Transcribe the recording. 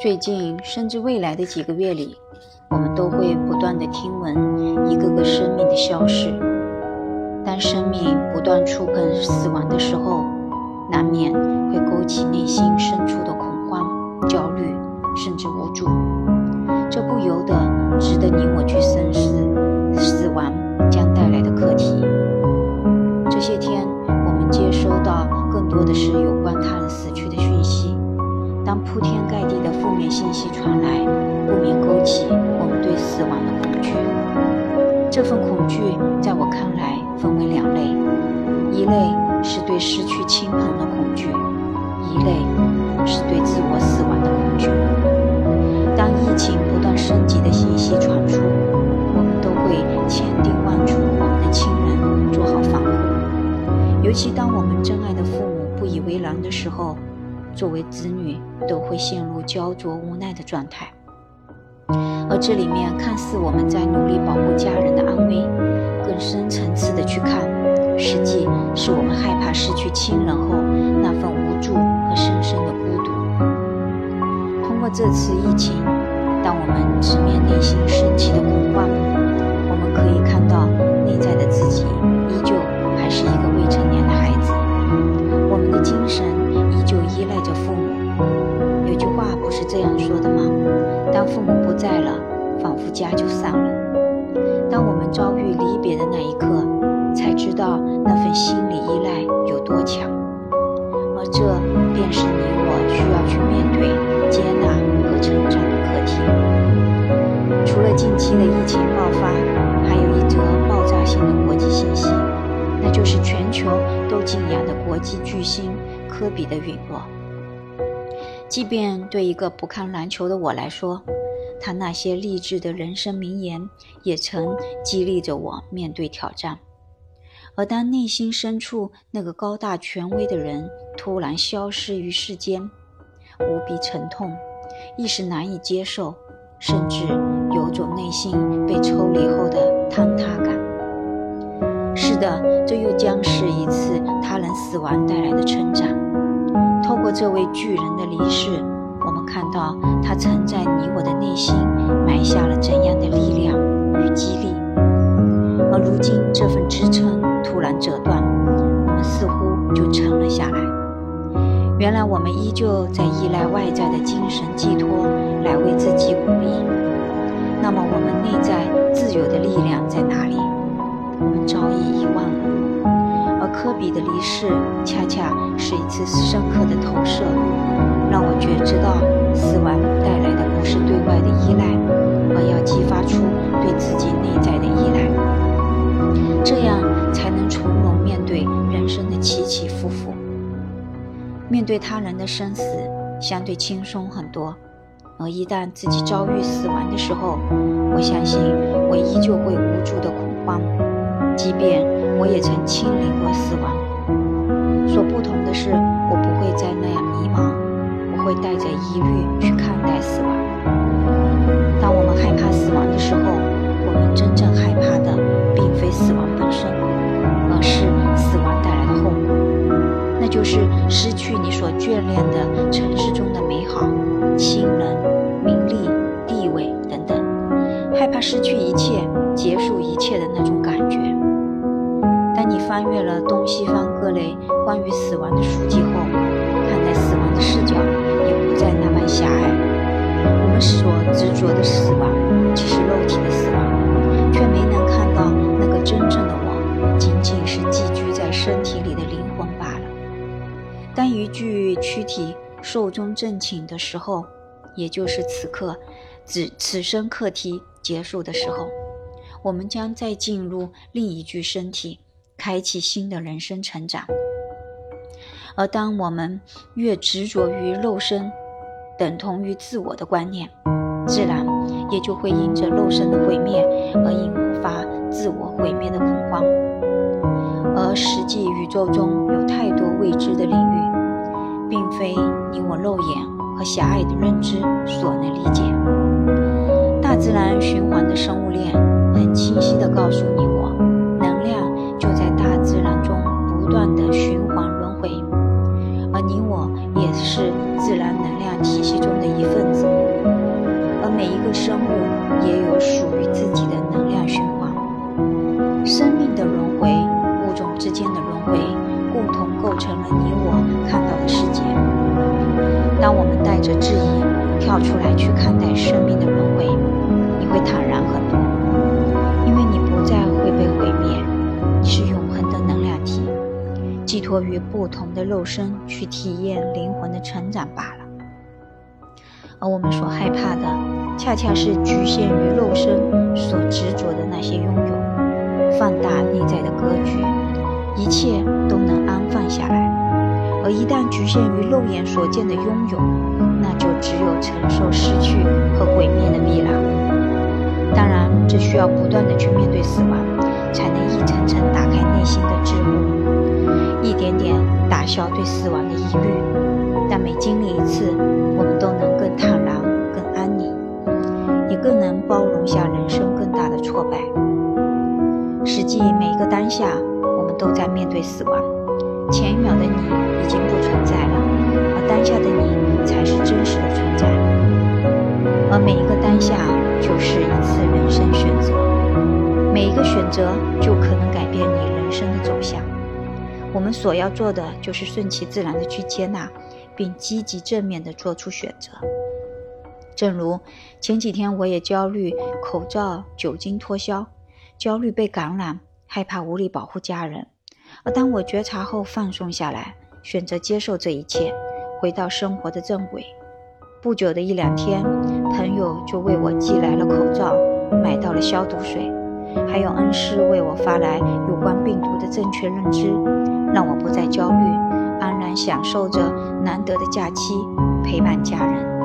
最近甚至未来的几个月里，我们都会不断的听闻一个个生命的消逝。当生命不断触碰死亡的时候，难免会勾起内心深处的恐慌、焦虑，甚至无助。这不由得值得你我去深思死亡将带来的课题。这些天，我们接收到更多的是有关他人死去的讯息。当铺天盖地的负面信息传来，不免勾起我们对死亡的恐惧。这份恐惧在我看来分为两类：一类是对失去亲朋的恐惧，一类是对自我死亡的恐惧。当疫情不断升级的信息传出，我们都会千叮万嘱我们的亲人做好防护。尤其当我们真爱的父母不以为然的时候。作为子女，都会陷入焦灼无奈的状态。而这里面看似我们在努力保护家人的安危，更深层次的去看，实际是我们害怕失去亲人后那份无助和深深的孤独。通过这次疫情，这样说的吗？当父母不在了，仿佛家就散了。当我们遭遇离别的那一刻，才知道那份心理依赖有多强。而这便是你我需要去面对、接纳和成长的课题。除了近期的疫情爆发，还有一则爆炸性的国际信息，那就是全球都敬仰的国际巨星。科比的陨落，即便对一个不看篮球的我来说，他那些励志的人生名言也曾激励着我面对挑战。而当内心深处那个高大权威的人突然消失于世间，无比沉痛，一时难以接受，甚至有种内心被抽离后的坍塌感。是的，这又将是一次他人死亡带来的成长。这位巨人的离世，我们看到他曾在你我的内心埋下了怎样的力量与激励，而如今这份支撑突然折断，我们似乎就沉了下来。原来我们依旧在依赖外在的精神寄托来为自己鼓励，那么我们内在自由的力量在哪科比的离世，恰恰是一次深刻的投射，让我觉知到死亡带来的不是对外的依赖，而要激发出对自己内在的依赖，这样才能从容面对人生的起起伏伏。面对他人的生死，相对轻松很多，而一旦自己遭遇死亡的时候，我相信我依旧会无助的恐慌，即便。我也曾亲临过死亡，所不同的是，我不会再那样迷茫，我会带着疑虑去看待死亡。当我们害怕死亡的时候，我们真正害怕的并非死亡本身，而是死亡带来的后果，那就是失去你所眷恋的城市中的美好、亲人、名利、地位等等，害怕失去一切、结束一切的那种。翻阅了东西方各类关于死亡的书籍后，看待死亡的视角也不再那般狭隘。我们所执着的死亡，只是肉体的死亡，却没能看到那个真正的我，仅仅是寄居在身体里的灵魂罢了。当一具躯体寿终正寝的时候，也就是此刻，此此生课题结束的时候，我们将再进入另一具身体。开启新的人生成长，而当我们越执着于肉身等同于自我的观念，自然也就会因着肉身的毁灭而引发自我毁灭的恐慌。而实际宇宙中有太多未知的领域，并非你我肉眼和狭隘的认知所能理解。大自然循环的生物链很清晰地告诉你托于不同的肉身去体验灵魂的成长罢了。而我们所害怕的，恰恰是局限于肉身所执着的那些拥有。放大内在的格局，一切都能安放下来。而一旦局限于肉眼所见的拥有，那就只有承受失去和毁灭的必然。当然，这需要不断的去面对死亡，才能一层层打开内心的桎梏，一点点打消对死亡的疑虑。但每经历一次，我们都能更坦然、更安宁，也更能包容下人生更大的挫败。实际每一个当下，我们都在面对死亡。前一秒的你已经不存在了，而当下的你才是真实的存在。而每一个当下就是一次人生选择，每一个选择我们所要做的就是顺其自然的去接纳，并积极正面的做出选择。正如前几天我也焦虑口罩酒精脱销。焦虑被感染，害怕无力保护家人，而当我觉察后放松下来，选择接受这一切，回到生活的正轨。不久的一两天，朋友就为我寄来了口罩，买到了消毒水，还有恩师为我发来有关病毒的正确认知，让我不再焦虑，安然享受着难得的假期，陪伴家人。